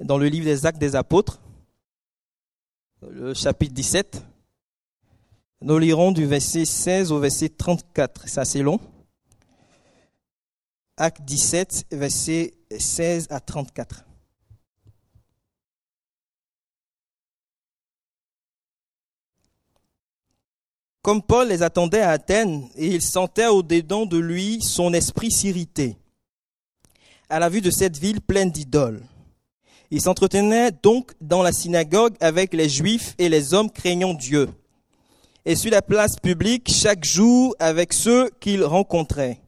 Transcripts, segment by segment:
dans le livre des Actes des Apôtres, le chapitre 17. Nous lirons du verset 16 au verset 34. C'est assez long. Acte 17, verset 16 à 34. Comme Paul les attendait à Athènes, et il sentait au-dedans de lui son esprit s'irriter à la vue de cette ville pleine d'idoles. Il s'entretenait donc dans la synagogue avec les Juifs et les hommes craignant Dieu, et sur la place publique chaque jour avec ceux qu'il rencontrait.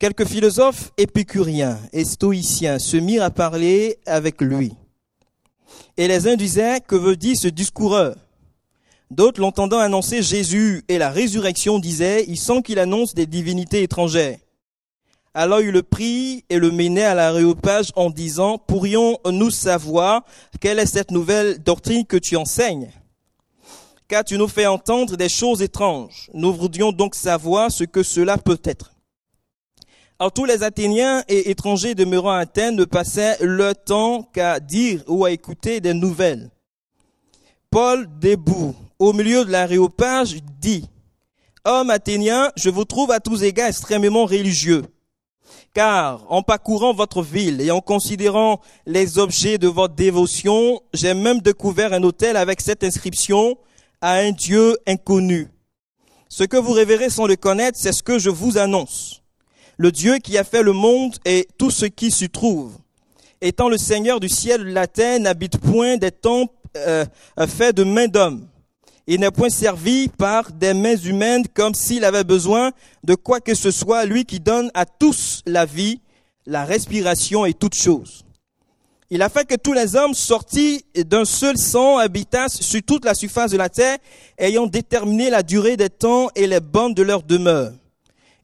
Quelques philosophes épicuriens et stoïciens se mirent à parler avec lui. Et les uns disaient, que veut dire ce discoureur? D'autres, l'entendant annoncer Jésus et la résurrection, disaient, il sent qu'il annonce des divinités étrangères. Alors il le prit et le menait à l'aréopage en disant, pourrions-nous savoir quelle est cette nouvelle doctrine que tu enseignes? Car tu nous fais entendre des choses étranges. Nous voudrions donc savoir ce que cela peut être. Alors tous les Athéniens et étrangers demeurant à Athènes ne passaient leur temps qu'à dire ou à écouter des nouvelles. Paul, debout, au milieu de l'aréopage, dit, Homme athénien, je vous trouve à tous égards extrêmement religieux. Car en parcourant votre ville et en considérant les objets de votre dévotion, j'ai même découvert un hôtel avec cette inscription à un Dieu inconnu. Ce que vous révérez sans le connaître, c'est ce que je vous annonce. Le Dieu qui a fait le monde et tout ce qui s'y trouve. Étant le Seigneur du ciel de la terre, n'habite point des temples euh, faits de mains d'hommes il n'est point servi par des mains humaines comme s'il avait besoin de quoi que ce soit, lui qui donne à tous la vie, la respiration et toutes choses. Il a fait que tous les hommes sortis d'un seul sang habitassent sur toute la surface de la terre, ayant déterminé la durée des temps et les bornes de leur demeure.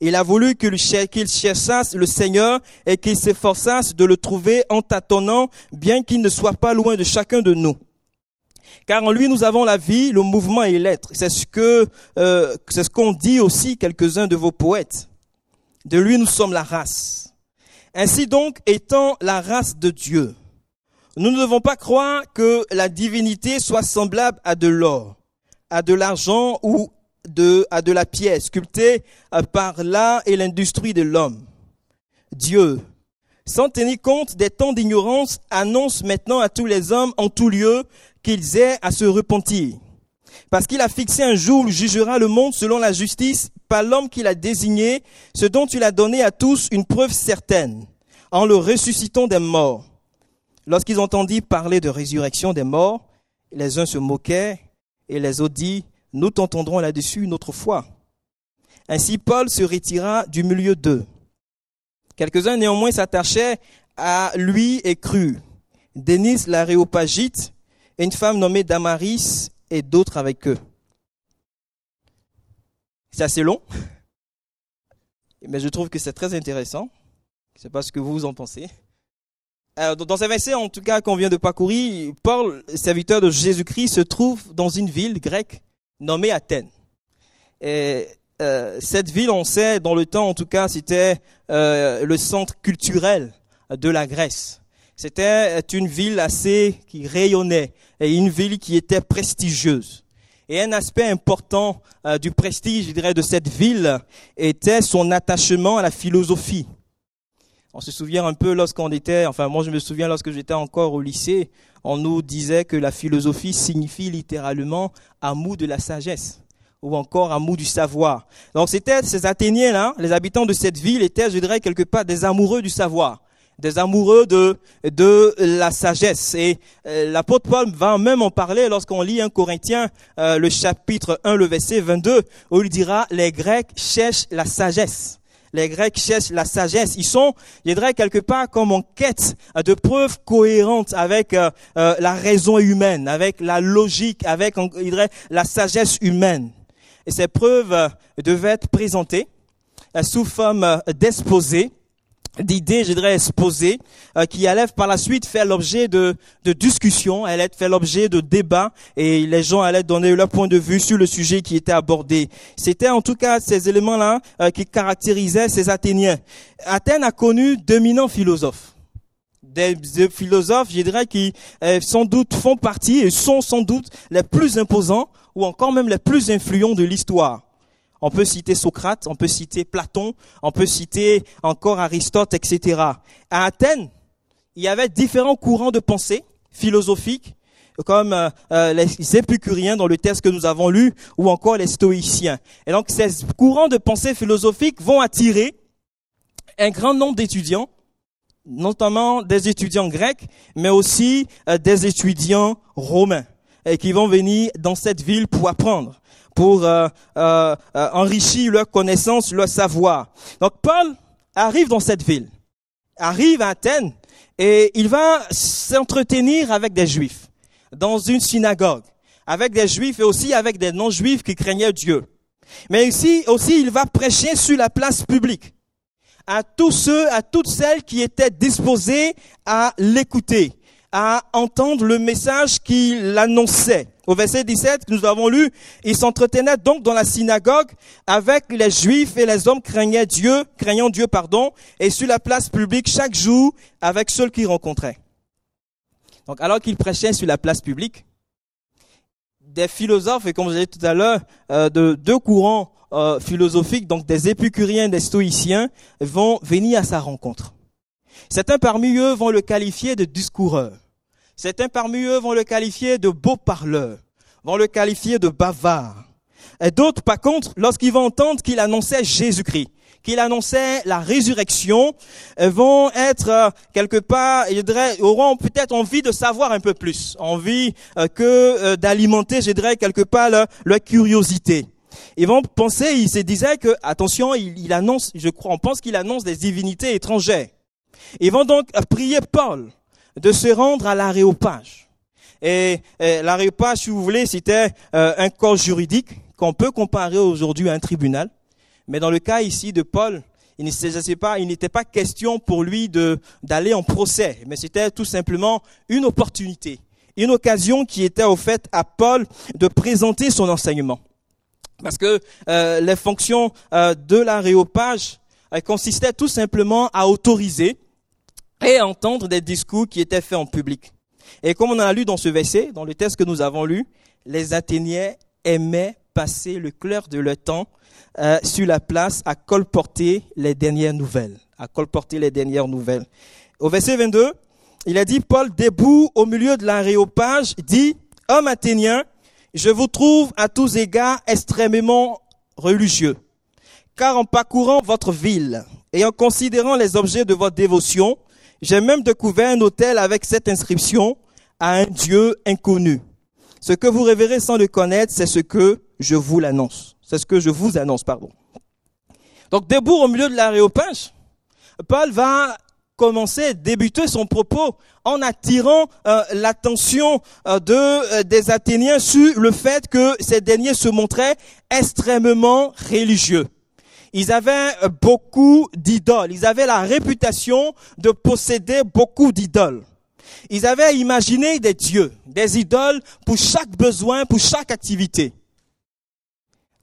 Il a voulu qu'ils cherchassent le Seigneur et qu'ils s'efforçassent de le trouver en tâtonnant, bien qu'il ne soit pas loin de chacun de nous. Car en lui, nous avons la vie, le mouvement et l'être. C'est ce que, euh, c'est ce qu'ont dit aussi quelques-uns de vos poètes. De lui, nous sommes la race. Ainsi donc, étant la race de Dieu, nous ne devons pas croire que la divinité soit semblable à de l'or, à de l'argent ou de, à de la pierre sculptée par l'art et l'industrie de l'homme. Dieu, sans tenir compte des temps d'ignorance, annonce maintenant à tous les hommes en tout lieu qu'ils aient à se repentir. Parce qu'il a fixé un jour où jugera le monde selon la justice par l'homme qu'il a désigné, ce dont il a donné à tous une preuve certaine, en le ressuscitant des morts. Lorsqu'ils entendirent parler de résurrection des morts, les uns se moquaient et les autres dit, nous t'entendrons là-dessus une autre fois. Ainsi Paul se retira du milieu d'eux. Quelques-uns néanmoins s'attachaient à lui et crurent. Denis l'aréopagite, et une femme nommée Damaris et d'autres avec eux. C'est assez long, mais je trouve que c'est très intéressant. Je ne sais pas ce que vous en pensez. dans ces versets, en tout cas, qu'on vient de parcourir, Paul, serviteur de Jésus-Christ, se trouve dans une ville grecque nommée Athènes. Et euh, cette ville, on sait, dans le temps, en tout cas, c'était euh, le centre culturel de la Grèce. C'était une ville assez qui rayonnait et une ville qui était prestigieuse. Et un aspect important euh, du prestige, je dirais, de cette ville était son attachement à la philosophie. On se souvient un peu lorsqu'on était, enfin moi je me souviens lorsque j'étais encore au lycée, on nous disait que la philosophie signifie littéralement amour de la sagesse ou encore amour du savoir. Donc c'était ces Athéniens-là, les habitants de cette ville étaient, je dirais, quelque part des amoureux du savoir des amoureux de, de la sagesse. Et euh, l'apôtre Paul va même en parler lorsqu'on lit un Corinthien, euh, le chapitre 1, le verset 22, où il dira, les Grecs cherchent la sagesse. Les Grecs cherchent la sagesse. Ils sont, je dirais, quelque part comme en quête de preuves cohérentes avec euh, la raison humaine, avec la logique, avec, je dirais, la sagesse humaine. Et ces preuves devaient être présentées sous forme d'exposés d'idées, je dirais, exposées, euh, qui allaient par la suite faire l'objet de, de discussions, allaient faire l'objet de débats, et les gens allaient donner leur point de vue sur le sujet qui était abordé. C'était en tout cas ces éléments-là euh, qui caractérisaient ces Athéniens. Athènes a connu d'éminents philosophes. des, philosophes, je qui euh, sans doute font partie et sont sans doute les plus imposants ou encore même les plus influents de l'histoire. On peut citer Socrate, on peut citer Platon, on peut citer encore Aristote, etc. À Athènes, il y avait différents courants de pensée philosophiques, comme euh, euh, les épicuriens dans le texte que nous avons lu, ou encore les stoïciens. Et donc ces courants de pensée philosophiques vont attirer un grand nombre d'étudiants, notamment des étudiants grecs, mais aussi euh, des étudiants romains, qui vont venir dans cette ville pour apprendre pour euh, euh, euh, enrichir leur connaissance, leur savoir. Donc Paul arrive dans cette ville, arrive à Athènes, et il va s'entretenir avec des juifs dans une synagogue, avec des juifs et aussi avec des non-juifs qui craignaient Dieu. Mais ici aussi, il va prêcher sur la place publique à tous ceux, à toutes celles qui étaient disposés à l'écouter, à entendre le message qu'il annonçait. Au verset 17 que nous avons lu, il s'entretenait donc dans la synagogue avec les juifs et les hommes craignant Dieu, craignant Dieu, pardon, et sur la place publique chaque jour avec ceux qu'il rencontrait. Donc, alors qu'il prêchait sur la place publique, des philosophes, et comme vous avez dit tout à l'heure, euh, de deux courants euh, philosophiques, donc des épicuriens, des stoïciens, vont venir à sa rencontre. Certains parmi eux vont le qualifier de discoureur. Certains parmi eux vont le qualifier de beau parleur, vont le qualifier de bavard. Et d'autres, par contre, lorsqu'ils vont entendre qu'il annonçait Jésus-Christ, qu'il annonçait la résurrection, vont être euh, quelque part, je auront peut-être envie de savoir un peu plus, envie euh, que euh, d'alimenter, je dirais, quelque part leur, curiosité. Ils vont penser, ils se disaient que, attention, il, il annonce, je crois, on pense qu'il annonce des divinités étrangères. Ils vont donc prier Paul de se rendre à l'aréopage. Et, l'aréopage, si vous voulez, c'était euh, un corps juridique qu'on peut comparer aujourd'hui à un tribunal. Mais dans le cas ici de Paul, il n'était pas, pas question pour lui de d'aller en procès, mais c'était tout simplement une opportunité, une occasion qui était offerte à Paul de présenter son enseignement. Parce que euh, les fonctions euh, de l'aréopage consistaient tout simplement à autoriser et entendre des discours qui étaient faits en public. Et comme on a lu dans ce verset, dans le texte que nous avons lu, les Athéniens aimaient passer le clair de leur temps euh, sur la place à colporter les dernières nouvelles, à colporter les dernières nouvelles. Au verset 22, il a dit, Paul, debout au milieu de l'aréopage, dit, Homme athénien, je vous trouve à tous égards extrêmement religieux, car en parcourant votre ville et en considérant les objets de votre dévotion, j'ai même découvert un hôtel avec cette inscription à un Dieu inconnu. Ce que vous révérez sans le connaître, c'est ce que je vous l'annonce. C'est ce que je vous annonce, pardon. Donc, debout au milieu de l'aréopage, Paul va commencer, débuter son propos en attirant euh, l'attention euh, euh, des Athéniens sur le fait que ces derniers se montraient extrêmement religieux. Ils avaient beaucoup d'idoles. Ils avaient la réputation de posséder beaucoup d'idoles. Ils avaient imaginé des dieux, des idoles pour chaque besoin, pour chaque activité.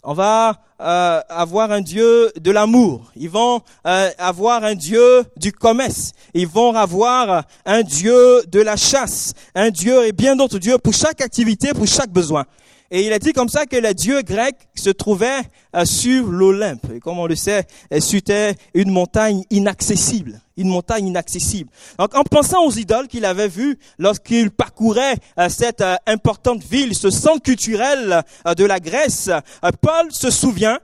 On va euh, avoir un Dieu de l'amour. Ils vont euh, avoir un Dieu du commerce. Ils vont avoir un Dieu de la chasse, un Dieu et bien d'autres dieux pour chaque activité, pour chaque besoin. Et il a dit comme ça que les dieux grecs se trouvaient euh, sur l'Olympe. Et comme on le sait, c'était une montagne inaccessible. Une montagne inaccessible. Donc en pensant aux idoles qu'il avait vues lorsqu'il parcourait euh, cette euh, importante ville, ce centre culturel de la Grèce, Paul se souvient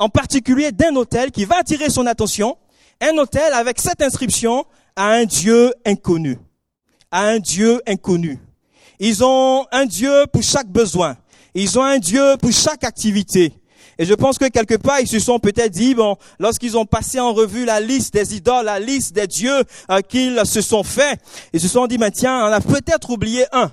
en particulier d'un hôtel qui va attirer son attention. Un hôtel avec cette inscription à un Dieu inconnu. À un Dieu inconnu. Ils ont un Dieu pour chaque besoin. Ils ont un Dieu pour chaque activité. Et je pense que quelque part, ils se sont peut-être dit, bon, lorsqu'ils ont passé en revue la liste des idoles, la liste des dieux euh, qu'ils se sont faits, ils se sont dit, mais tiens, on a peut-être oublié un.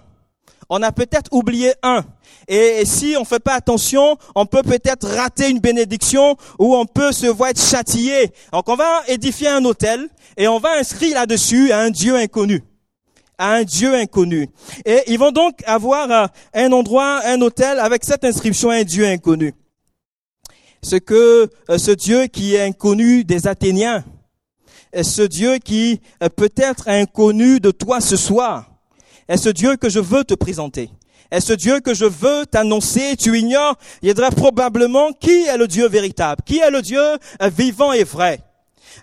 On a peut-être oublié un. Et, si on fait pas attention, on peut peut-être rater une bénédiction ou on peut se voir être châtié. Donc on va édifier un hôtel et on va inscrire là-dessus un Dieu inconnu à un Dieu inconnu. Et ils vont donc avoir euh, un endroit, un hôtel avec cette inscription, un Dieu inconnu. Ce que euh, ce Dieu qui est inconnu des Athéniens ce Dieu qui peut-être est inconnu de toi ce soir, est ce Dieu que je veux te présenter. Est ce Dieu que je veux t'annoncer Tu ignores, il y aurait probablement qui est le Dieu véritable, qui est le Dieu vivant et vrai.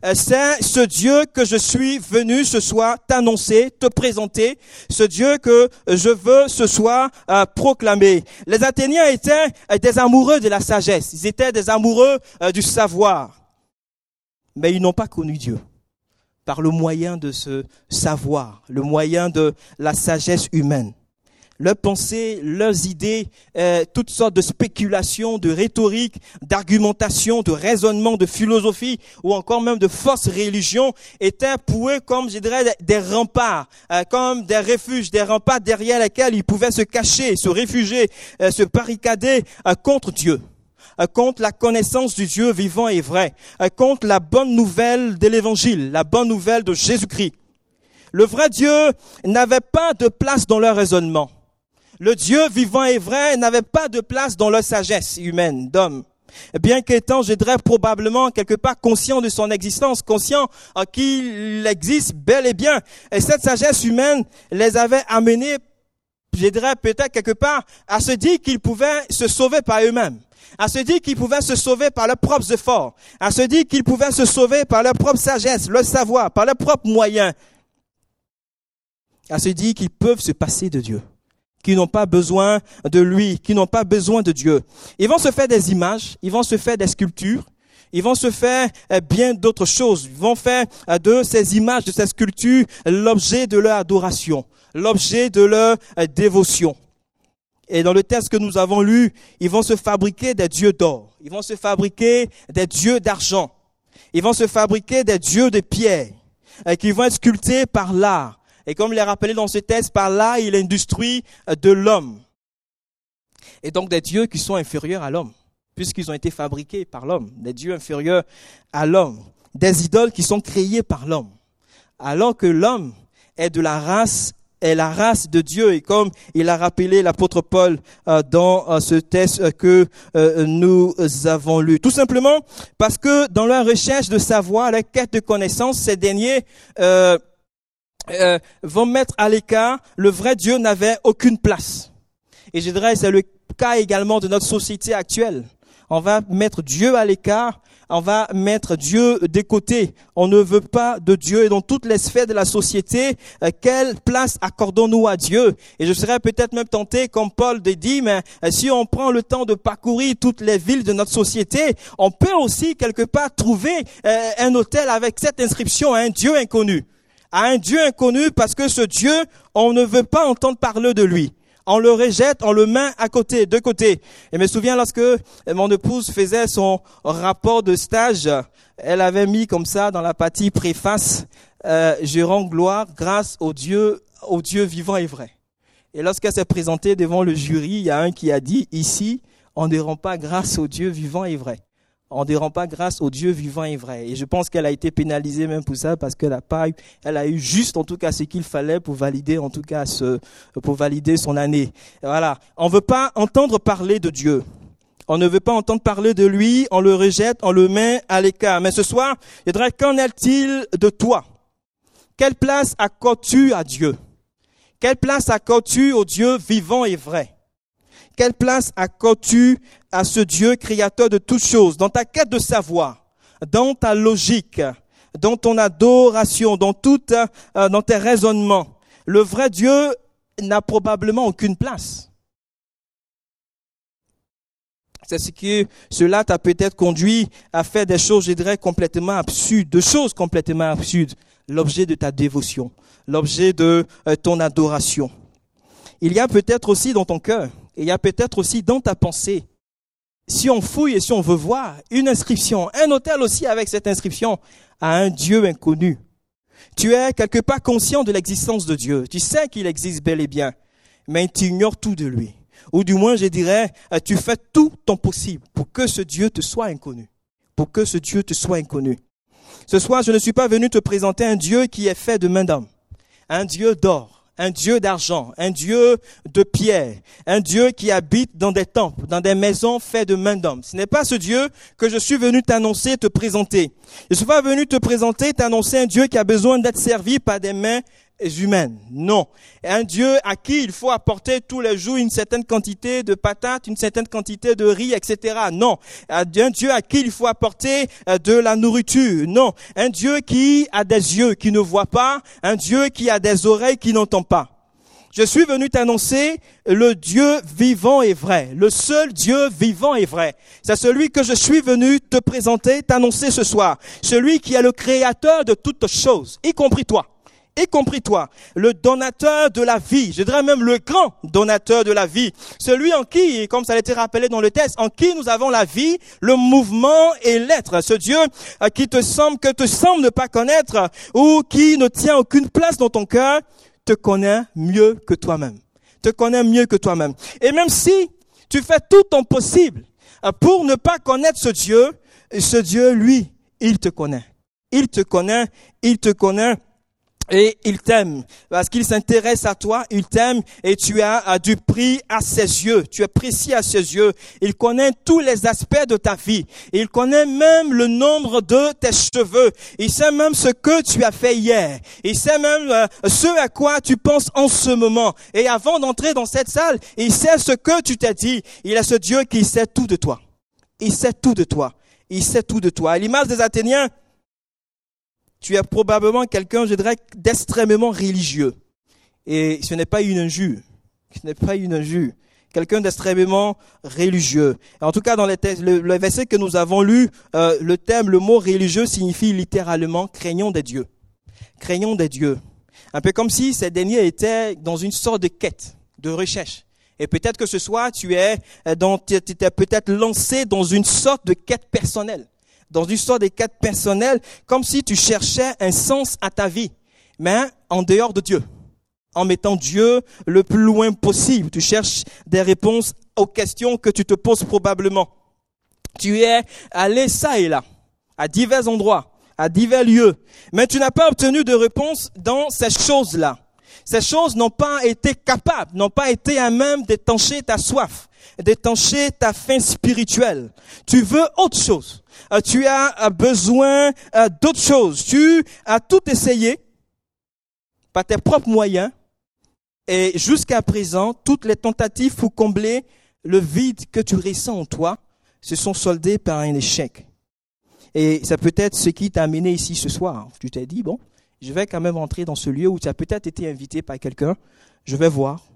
Euh, c'est ce Dieu que je suis venu ce soir t'annoncer, te présenter, ce Dieu que je veux ce soir euh, proclamer. Les Athéniens étaient euh, des amoureux de la sagesse, ils étaient des amoureux du savoir, mais ils n'ont pas connu Dieu par le moyen de ce savoir, le moyen de la sagesse humaine leurs pensées, leurs idées, euh, toutes sortes de spéculations, de rhétorique, d'argumentation, de raisonnement, de philosophie ou encore même de fausses religions étaient pour eux comme, je dirais, des remparts, euh, comme des refuges, des remparts derrière lesquels ils pouvaient se cacher, se réfugier, euh, se barricader contre Dieu contre la connaissance du Dieu vivant et vrai, contre la bonne nouvelle de l'évangile, la bonne nouvelle de Jésus-Christ. Le vrai Dieu n'avait pas de place dans leur raisonnement. Le Dieu vivant et vrai n'avait pas de place dans leur sagesse humaine d'homme. Bien qu'étant, je dirais, probablement quelque part conscient de son existence, conscient qu'il existe bel et bien. Et cette sagesse humaine les avait amenés, je dirais peut-être quelque part, à se dire qu'ils pouvaient se sauver par eux-mêmes à se dire qu'ils pouvaient se sauver par leurs propres efforts, à se dire qu'ils pouvaient se sauver par leur propre sagesse, leur savoir, par leurs propres moyens, à se dire qu'ils peuvent se passer de Dieu qui n'ont pas besoin de lui, qui n'ont pas besoin de Dieu. Ils vont se faire des images, ils vont se faire des sculptures, ils vont se faire eh, bien d'autres choses. Ils vont faire eh, de ces images, de ces sculptures, l'objet de leur adoration, l'objet de leur eh, dévotion. Et dans le texte que nous avons lu, ils vont se fabriquer des dieux d'or, ils vont se fabriquer des dieux d'argent, ils vont se fabriquer des dieux de pierre, qui vont être sculptés par l'art, et comme il est rappelé dans ce texte, par là, il instruit euh, de l'homme. Et donc des dieux qui sont inférieurs à l'homme, puisqu'ils ont été fabriqués par l'homme, des dieux inférieurs à l'homme, des idoles qui sont créées par l'homme, alors que l'homme est de la race est la race de Dieu et comme il a rappelé l'apôtre Paul euh, dans euh, ce texte que nous avons lu. Tout simplement parce que dans leur recherche de savoir, la quête de connaissance, ces derniers euh, vont mettre à l'écart, le vrai Dieu n'avait aucune place. Et je dirais, c'est le cas également de notre société actuelle. On va mettre Dieu à l'écart, on va mettre Dieu des côtés. On ne veut pas de Dieu et dans toutes les sphères de la société, euh, quelle place accordons-nous à Dieu? Et je serais peut-être même tenté, comme Paul de dire, mais euh, si on prend le temps de parcourir toutes les villes de notre société, on peut aussi quelque part trouver un hôtel avec cette inscription, un Dieu inconnu à un Dieu inconnu parce que ce Dieu, on ne veut pas entendre parler de lui. On le rejette, on le met à côté, de côté. Et me souviens lorsque mon épouse faisait son rapport de stage, elle avait mis comme ça dans la partie préface, euh, je rends gloire grâce au Dieu, au Dieu vivant et vrai. Et lorsqu'elle s'est présentée devant le jury, il y a un qui a dit, ici, on ne rend pas grâce au Dieu vivant et vrai on ne rend pas grâce au Dieu vivant et vrai. Et je pense qu'elle a été pénalisée même pour ça parce qu'elle a pas eu, elle a eu juste en tout cas ce qu'il fallait pour valider en tout cas pour valider son année. voilà. On veut pas entendre parler de Dieu. On ne veut pas entendre parler de lui, on le rejette, on le met à l'écart. Mais ce soir, il dirait, qu'en est-il de toi? Quelle place accordes-tu à Dieu? Quelle place accordes-tu au Dieu vivant et vrai? Quelle place accordes-tu à ce Dieu créateur de toutes choses? Dans ta quête de savoir, dans ta logique, dans ton adoration, dans tout, euh, dans tes raisonnements? Le vrai Dieu n'a probablement aucune place. C'est ce que cela t'a peut-être conduit à faire des choses, je dirais, complètement absurdes, de choses complètement absurdes, l'objet de ta dévotion, l'objet de euh, ton adoration. Il y a peut-être aussi dans ton cœur il y a peut-être aussi dans ta pensée, si on fouille et si on veut voir, une inscription, un hôtel aussi avec cette inscription à un Dieu inconnu. Tu es quelque part conscient de l'existence de Dieu. Tu sais qu'il existe bel et bien, mais tu ignores tout de lui. Ou du moins, je dirais, euh, tu fais tout ton possible pour que ce Dieu te soit inconnu. Pour que ce Dieu te soit inconnu. Ce soir, je ne suis pas venu te présenter un Dieu qui est fait de main d'homme. Un Dieu d'or un Dieu d'argent, un Dieu de pierre, un Dieu qui habite dans des temples, dans des maisons faites de main d'hommes. Ce n'est pas ce Dieu que je suis venu t'annoncer, te présenter. Je suis pas venu te présenter, t'annoncer un Dieu qui a besoin d'être servi par des mains humaines. Non. Un Dieu à qui il faut apporter tous les jours une certaine quantité de patates, une certaine quantité de riz, etc. Non. Un Dieu à qui il faut apporter euh, de la nourriture. Non. Un Dieu qui a des yeux qui ne voient pas. Un Dieu qui a des oreilles qui n'entendent pas. Je suis venu t'annoncer le Dieu vivant et vrai, le seul Dieu vivant et vrai. C'est celui que je suis venu te présenter, t'annoncer ce soir. Celui qui est le créateur de toutes choses, y compris toi y compris toi, le donateur de la vie, je dirais même le grand donateur de la vie, celui en qui, comme ça a été rappelé dans le texte, en qui nous avons la vie, le mouvement et l'être, ce Dieu euh, qui te semble, que te semble ne pas connaître ou qui ne tient aucune place dans ton cœur, te connaît mieux que toi-même, te connaît mieux que toi-même. Et même si tu fais tout ton possible euh, pour ne pas connaître ce Dieu, ce Dieu, lui, il te connaît. Il te connaît, il te connaît et il t'aime parce qu'il s'intéresse à toi, il t'aime et tu as du prix à ses yeux, tu es précieux à ses yeux. Il connaît tous les aspects de ta vie, il connaît même le nombre de tes cheveux, il sait même ce que tu as fait hier, il sait même euh, ce à quoi tu penses en ce moment. Et avant d'entrer dans cette salle, il sait ce que tu t'es dit. Il est ce Dieu qui sait tout de toi. Il sait tout de toi. Il sait tout de toi. L'image des Athéniens, tu es probablement quelqu'un, je dirais, d'extrêmement religieux. Et ce n'est pas une injure. Ce n'est pas une injure. Quelqu'un d'extrêmement religieux. En tout cas, dans le, le, verset que nous avons lu, euh, le thème, le mot religieux signifie littéralement craignons des dieux. Craignons des dieux. Un peu comme si ces derniers étaient dans une sorte de quête, de recherche. Et peut-être que ce soir, tu es, euh, tu peut-être lancé dans une sorte de quête personnelle dans une sorte de quête personnelle, comme si tu cherchais un sens à ta vie, mais en dehors de Dieu, en mettant Dieu le plus loin possible. Tu cherches des réponses aux questions que tu te poses probablement. Tu es allé ça et là, à divers endroits, à divers lieux, mais tu n'as pas obtenu de réponse dans ces choses-là. Ces choses n'ont pas été capables, n'ont pas été à même d'étancher ta soif, d'étancher ta faim spirituelle. Tu veux autre chose. Euh, tu as besoin euh, d'autre chose. Tu as tout essayé par tes propres moyens et jusqu'à présent, toutes les tentatives pour combler le vide que tu ressens en toi se sont soldées par un échec. Et ça peut être ce qui t'a amené ici ce soir. Tu t'es dit, bon, je vais quand même entrer dans ce lieu où tu as peut-être été invité par quelqu'un. Je vais voir.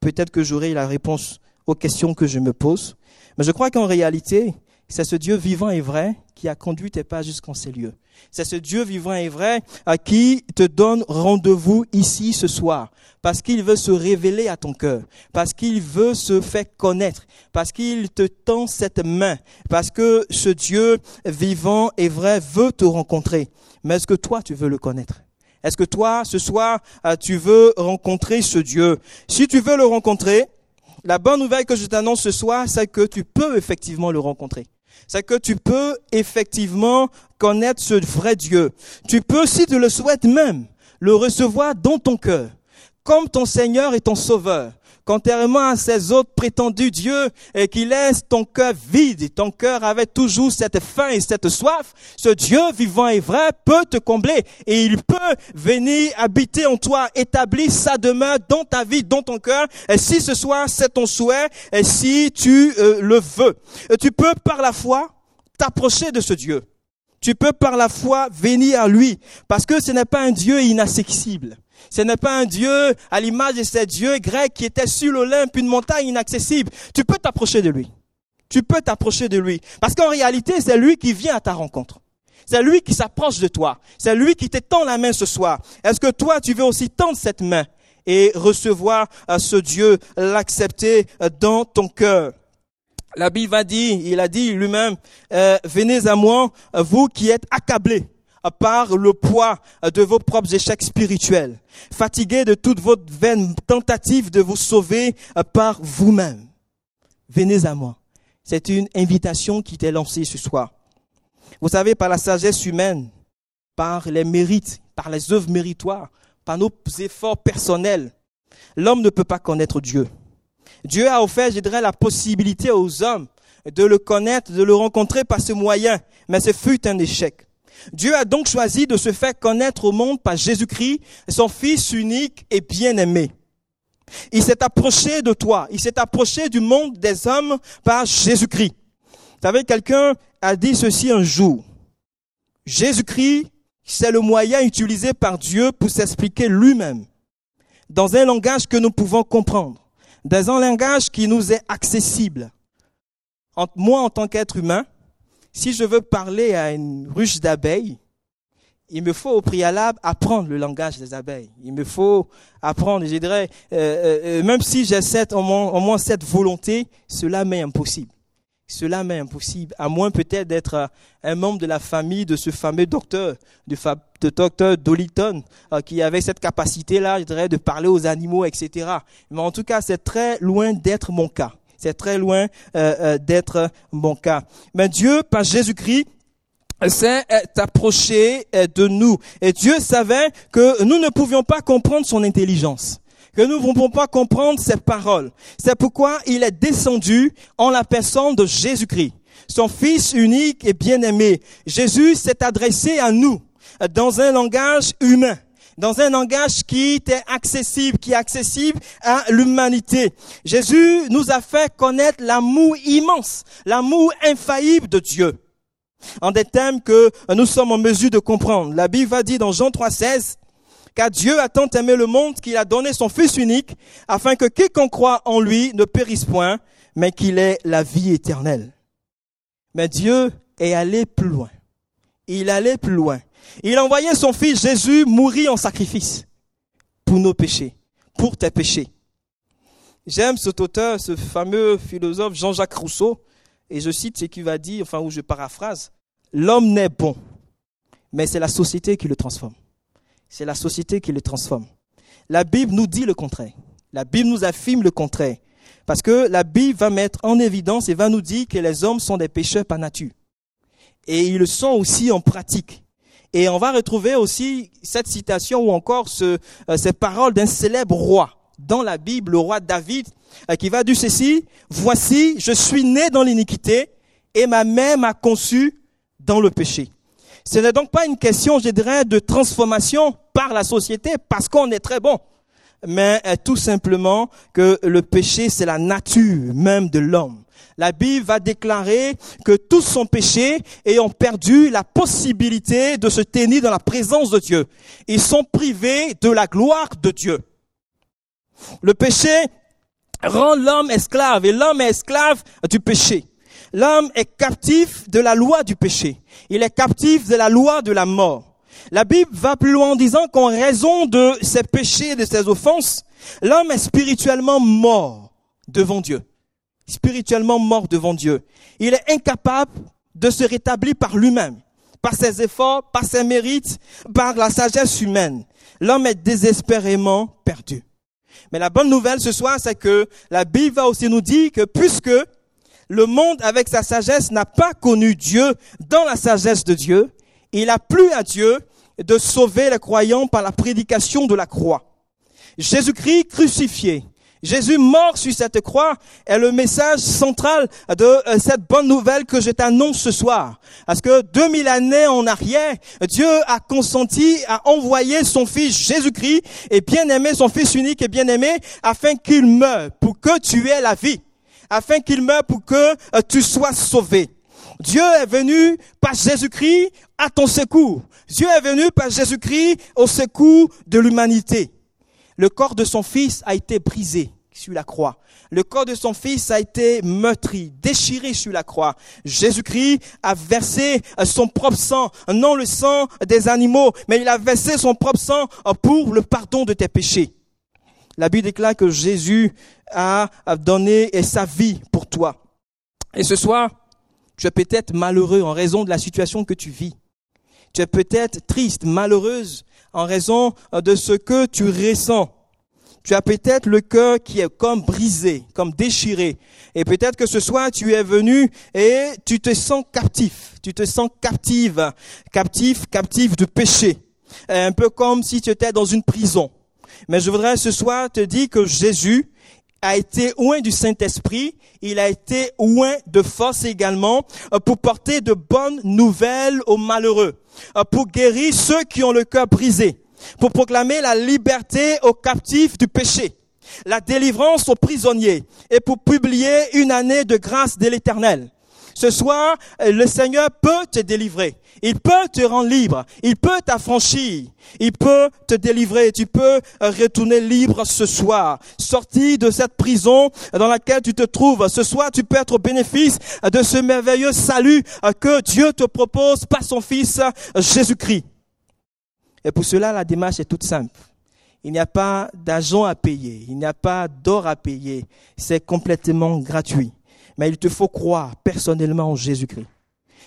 Peut-être que j'aurai la réponse aux questions que je me pose. Mais je crois qu'en réalité, c'est ce Dieu vivant et vrai qui a conduit tes pas jusqu'en ces lieux. C'est ce Dieu vivant et vrai à qui te donne rendez-vous ici ce soir, parce qu'il veut se révéler à ton cœur, parce qu'il veut se faire connaître, parce qu'il te tend cette main, parce que ce Dieu vivant et vrai veut te rencontrer. Mais est-ce que toi, tu veux le connaître? Est-ce que toi, ce soir, euh, tu veux rencontrer ce Dieu? Si tu veux le rencontrer, la bonne nouvelle que je t'annonce ce soir, c'est que tu peux effectivement le rencontrer c'est que tu peux effectivement connaître ce vrai Dieu. Tu peux, si tu le souhaites même, le recevoir dans ton cœur, comme ton Seigneur et ton Sauveur contrairement à ces autres prétendus dieux, et qui laissent ton cœur vide, ton cœur avec toujours cette faim et cette soif, ce Dieu vivant et vrai peut te combler et il peut venir habiter en toi, établir sa demeure dans ta vie, dans ton cœur. Si ce soir c'est ton souhait, et si tu euh, le veux, tu peux par la foi t'approcher de ce Dieu. Tu peux par la foi venir à lui, parce que ce n'est pas un Dieu inaccessible. Ce n'est pas un Dieu à l'image de ces dieux grecs qui étaient sur l'Olympe, une montagne inaccessible. Tu peux t'approcher de lui. Tu peux t'approcher de lui. Parce qu'en réalité, c'est lui qui vient à ta rencontre. C'est lui qui s'approche de toi. C'est lui qui t'étend la main ce soir. Est-ce que toi, tu veux aussi tendre cette main et recevoir euh, ce Dieu, l'accepter euh, dans ton cœur? La Bible a dit, il a dit lui-même, euh, venez à moi, vous qui êtes accablés par le poids de vos propres échecs spirituels, fatigué de toute votre vaine tentative de vous sauver par vous-même. Venez à moi. C'est une invitation qui t'est lancée ce soir. Vous savez, par la sagesse humaine, par les mérites, par les œuvres méritoires, par nos efforts personnels, l'homme ne peut pas connaître Dieu. Dieu a offert, je dirais, la possibilité aux hommes de le connaître, de le rencontrer par ce moyen, mais ce fut un échec. Dieu a donc choisi de se faire connaître au monde par Jésus-Christ, son Fils unique et bien-aimé. Il s'est approché de toi, il s'est approché du monde des hommes par Jésus-Christ. Vous savez, quelqu'un a dit ceci un jour. Jésus-Christ, c'est le moyen utilisé par Dieu pour s'expliquer lui-même dans un langage que nous pouvons comprendre, dans un langage qui nous est accessible. Moi, en tant qu'être humain, si je veux parler à une ruche d'abeilles, il me faut au préalable apprendre le langage des abeilles. Il me faut apprendre, je dirais, euh, euh, euh, même si j'ai cette, au, moins, cette volonté, cela m'est impossible. Cela m'est impossible, à moins peut-être d'être un membre de la famille de ce fameux docteur, du de docteur Dolitton, qui avait cette capacité-là, je dirais, de parler aux animaux, etc. Mais en tout cas, c'est très loin d'être mon cas. C'est très loin euh, euh, d'être mon cas. Mais Dieu, par Jésus-Christ, s'est approché euh, de nous. Et Dieu savait que nous ne pouvions pas comprendre son intelligence que nous ne pouvions pas comprendre ses paroles. C'est pourquoi il est descendu en la personne de Jésus-Christ, son Fils unique et bien-aimé. Jésus s'est adressé à nous dans un langage humain dans un langage qui est accessible, qui est accessible à l'humanité. Jésus nous a fait connaître l'amour immense, l'amour infaillible de Dieu. En des thèmes que nous sommes en mesure de comprendre. La Bible va dire dans Jean 3,16 car Dieu a tant aimé le monde qu'il a donné son Fils unique, afin que quiconque croit en lui ne périsse point, mais qu'il ait la vie éternelle. Mais Dieu est allé plus loin. Il allait plus loin. Il a envoyé son fils Jésus mourir en sacrifice pour nos péchés, pour tes péchés. J'aime cet auteur, ce fameux philosophe Jean-Jacques Rousseau, et je cite ce qu'il va dire, enfin où je paraphrase, l'homme n'est bon, mais c'est la société qui le transforme. C'est la société qui le transforme. La Bible nous dit le contraire. La Bible nous affirme le contraire. Parce que la Bible va mettre en évidence et va nous dire que les hommes sont des pécheurs par nature. Et ils le sont aussi en pratique. Et on va retrouver aussi cette citation ou encore ce, euh, ces paroles d'un célèbre roi dans la Bible, le roi David, euh, qui va dire ceci, voici, je suis né dans l'iniquité et ma mère m'a conçu dans le péché. Ce n'est donc pas une question, je dirais, de transformation par la société parce qu'on est très bon, mais euh, tout simplement que le péché, c'est la nature même de l'homme la Bible va déclarer que tous sont péchés et ont perdu la possibilité de se tenir dans la présence de Dieu. Ils sont privés de la gloire de Dieu. Le péché rend l'homme esclave et l'homme est esclave du péché. L'homme est captif de la loi du péché. Il est captif de la loi de la mort. La Bible va plus loin en disant qu'en raison de ses péchés et de ses offenses, l'homme est spirituellement mort devant Dieu spirituellement mort devant Dieu. Il est incapable de se rétablir par lui-même, par ses efforts, par ses mérites, par la sagesse humaine. L'homme est désespérément perdu. Mais la bonne nouvelle ce soir, c'est que la Bible va aussi nous dire que puisque le monde avec sa sagesse n'a pas connu Dieu dans la sagesse de Dieu, il a plu à Dieu de sauver les croyants par la prédication de la croix. Jésus-Christ crucifié Jésus mort sur cette croix est le message central de euh, cette bonne nouvelle que je t'annonce ce soir. Parce que 2000 années en arrière, Dieu a consenti à envoyer son fils Jésus-Christ et bien aimé son fils unique et bien aimé afin qu'il meure pour que tu aies la vie. Afin qu'il meure pour que euh, tu sois sauvé. Dieu est venu par Jésus-Christ à ton secours. Dieu est venu par Jésus-Christ au secours de l'humanité. Le corps de son fils a été brisé sur la croix. Le corps de son fils a été meurtri, déchiré sur la croix. Jésus-Christ a versé son propre sang, non le sang des animaux, mais il a versé son propre sang pour le pardon de tes péchés. La Bible déclare que Jésus a donné sa vie pour toi. Et ce soir, tu es peut-être malheureux en raison de la situation que tu vis. Tu es peut-être triste, malheureuse en raison de ce que tu ressens. Tu as peut-être le cœur qui est comme brisé, comme déchiré. Et peut-être que ce soir, tu es venu et tu te sens captif. Tu te sens captive, captif, captif de péché. un peu comme si tu étais dans une prison. Mais je voudrais ce soir te dire que Jésus a été oint du Saint-Esprit, il a été oint de force également euh, pour porter de bonnes nouvelles aux malheureux, euh, pour guérir ceux qui ont le cœur brisé, pour proclamer la liberté aux captifs du péché, la délivrance aux prisonniers et pour publier une année de grâce de l'Éternel. Ce soir, euh, le Seigneur peut te délivrer. Il peut te rendre libre. Il peut t'affranchir. Il peut te délivrer. Tu peux euh, retourner libre ce soir. Sorti de cette prison dans laquelle tu te trouves. Ce soir, tu peux être au bénéfice de ce merveilleux salut euh, que Dieu te propose par son Fils Jésus-Christ. Et pour cela, la démarche est toute simple. Il n'y a pas d'argent à payer. Il n'y a pas d'or à payer. C'est complètement gratuit. Mais il te faut croire personnellement en Jésus-Christ.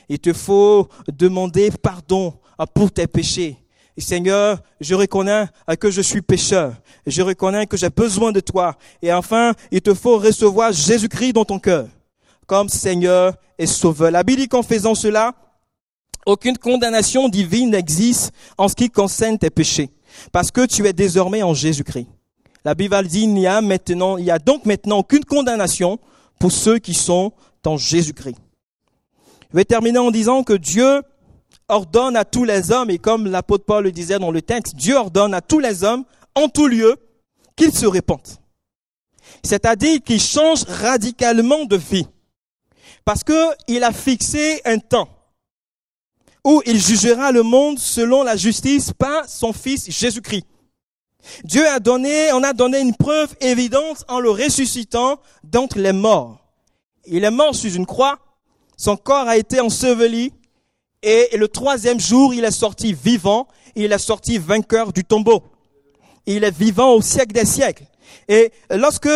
Il te faut demander pardon pour tes péchés. Seigneur, je reconnais que je suis pécheur. Je reconnais que j'ai besoin de toi. Et enfin, il te faut recevoir Jésus-Christ dans ton cœur comme Seigneur et Sauveur. La Bible dit qu'en faisant cela, aucune condamnation divine n'existe en ce qui concerne tes péchés. Parce que tu es désormais en Jésus-Christ. La Bible dit, il y a maintenant, il a donc maintenant aucune condamnation pour ceux qui sont en Jésus-Christ. Je vais terminer en disant que Dieu ordonne à tous les hommes, et comme l'apôtre Paul le disait dans le texte, Dieu ordonne à tous les hommes, en tout lieu, qu'ils se répandent. C'est-à-dire qu'ils changent radicalement de vie. Parce qu'il a fixé un temps où il jugera le monde selon la justice par son Fils Jésus-Christ. Dieu a donné, on a donné une preuve évidente en le ressuscitant d'entre les morts. Il est mort sur une croix, son corps a été enseveli, et le troisième jour, il est sorti vivant, il est sorti vainqueur du tombeau. Il est vivant au siècle des siècles. Et lorsque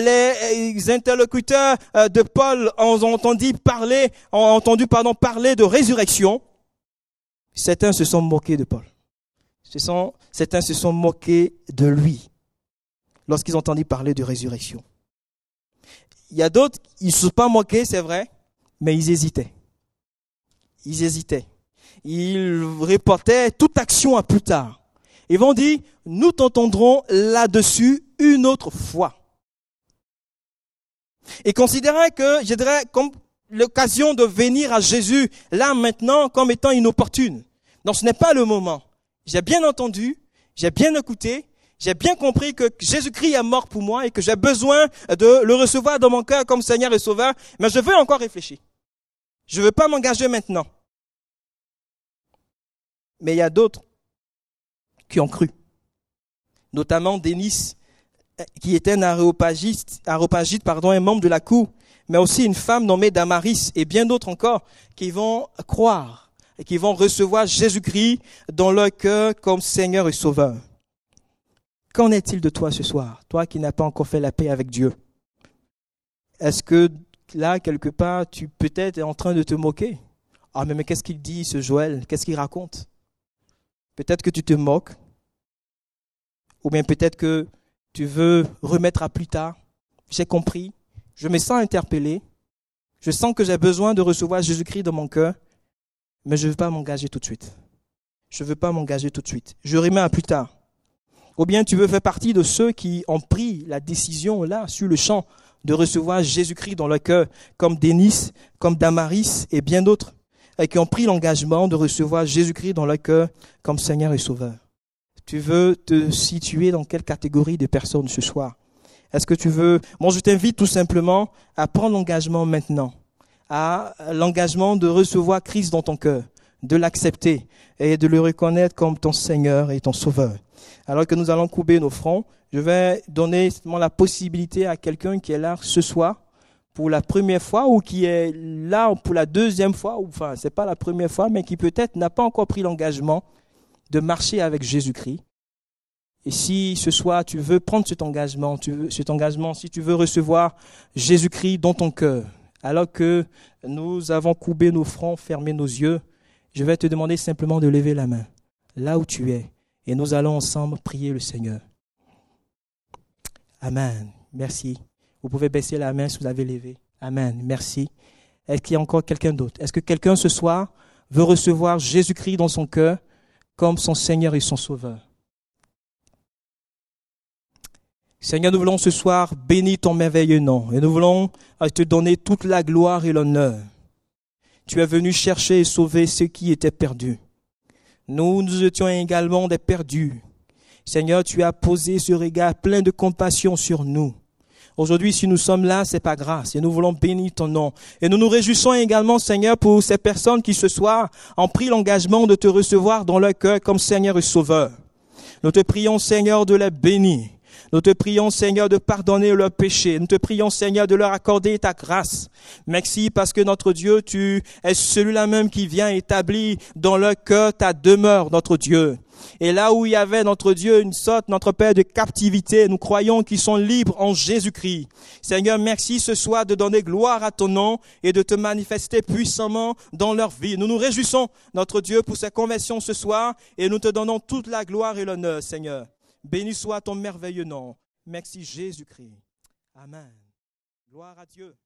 les interlocuteurs euh, de Paul ont entendu parler, ont entendu pardon parler de résurrection, certains se sont moqués de Paul certains se sont moqués de lui lorsqu'ils ont entendu parler de résurrection. Il y a d'autres, ils ne se sont pas moqués, c'est vrai, mais ils hésitaient. Ils hésitaient. Ils reportaient toute action à plus tard. Ils vont dire, nous t'entendrons là-dessus une autre fois. Et considéraient que, je dirais, comme l'occasion de venir à Jésus là maintenant comme étant inopportune. Non, ce n'est pas le moment. J'ai bien entendu, j'ai bien écouté, j'ai bien compris que Jésus-Christ est mort pour moi et que j'ai besoin de le recevoir dans mon cœur comme Seigneur et Sauveur, mais je veux encore réfléchir. Je ne veux pas m'engager maintenant. Mais il y a d'autres qui ont cru, notamment Denis, qui était un aréopagite, aréopagite pardon, un membre de la cour, mais aussi une femme nommée Damaris et bien d'autres encore qui vont croire et qui vont recevoir Jésus-Christ dans leur cœur comme Seigneur et Sauveur. Qu'en est-il de toi ce soir, toi qui n'as pas encore fait la paix avec Dieu? Est-ce que là, quelque part, tu peut-être es en train de te moquer? Ah, mais, mais qu'est-ce qu'il dit, ce Joël? Qu'est-ce qu'il raconte? Peut-être que tu te moques, ou bien peut-être que tu veux remettre à plus tard. J'ai compris, je me sens interpellé, je sens que j'ai besoin de recevoir Jésus-Christ dans mon cœur, mais je ne veux pas m'engager tout de suite. Je ne veux pas m'engager tout de suite. Je remets à plus tard. Ou bien tu veux faire partie de ceux qui ont pris la décision là, sur le champ, de recevoir Jésus-Christ dans leur cœur, comme Denis, comme Damaris et bien d'autres, et qui ont pris l'engagement de recevoir Jésus-Christ dans leur cœur comme Seigneur et Sauveur. Tu veux te situer dans quelle catégorie de personnes ce soir? Est-ce que tu veux... Moi, je t'invite tout simplement à prendre l'engagement maintenant à l'engagement de recevoir Christ dans ton cœur, de l'accepter et de le reconnaître comme ton Seigneur et ton Sauveur. Alors que nous allons couper nos fronts, je vais donner la possibilité à quelqu'un qui est là ce soir pour la première fois ou qui est là pour la deuxième fois, ou enfin, c'est pas la première fois, mais qui peut-être n'a pas encore pris l'engagement de marcher avec Jésus-Christ. Et si ce soir tu veux prendre cet engagement, cet engagement, si tu veux recevoir Jésus-Christ dans ton cœur, alors que nous avons coupé nos fronts, fermé nos yeux, je vais te demander simplement de lever la main, là où tu es, et nous allons ensemble prier le Seigneur. Amen. Merci. Vous pouvez baisser la main si vous avez levé. Amen. Merci. Est-ce qu'il y a encore quelqu'un d'autre? Est-ce que quelqu'un ce soir veut recevoir Jésus-Christ dans son cœur comme son Seigneur et son Sauveur? Seigneur, nous voulons ce soir bénir ton merveilleux nom et nous voulons te donner toute la gloire et l'honneur. Tu es venu chercher et sauver ceux qui étaient perdus. Nous, nous étions également des perdus. Seigneur, tu as posé ce regard plein de compassion sur nous. Aujourd'hui, si nous sommes là, c'est pas grâce et nous voulons bénir ton nom. Et nous nous réjouissons également, Seigneur, pour ces personnes qui ce soir ont pris l'engagement de te recevoir dans leur cœur comme Seigneur et Sauveur. Nous te prions, Seigneur, de les bénir. Nous te prions, Seigneur, de pardonner leurs péchés. Nous te prions, Seigneur, de leur accorder ta grâce. Merci parce que notre Dieu, tu es celui-là même qui vient établir dans leur cœur ta demeure, notre Dieu. Et là où il y avait notre Dieu une sorte, notre Père de captivité, nous croyons qu'ils sont libres en Jésus-Christ. Seigneur, merci ce soir de donner gloire à ton nom et de te manifester puissamment dans leur vie. Nous nous réjouissons, notre Dieu, pour cette conversion ce soir et nous te donnons toute la gloire et l'honneur, Seigneur. Béni soit ton merveilleux nom. Merci Jésus-Christ. Amen. Gloire à Dieu.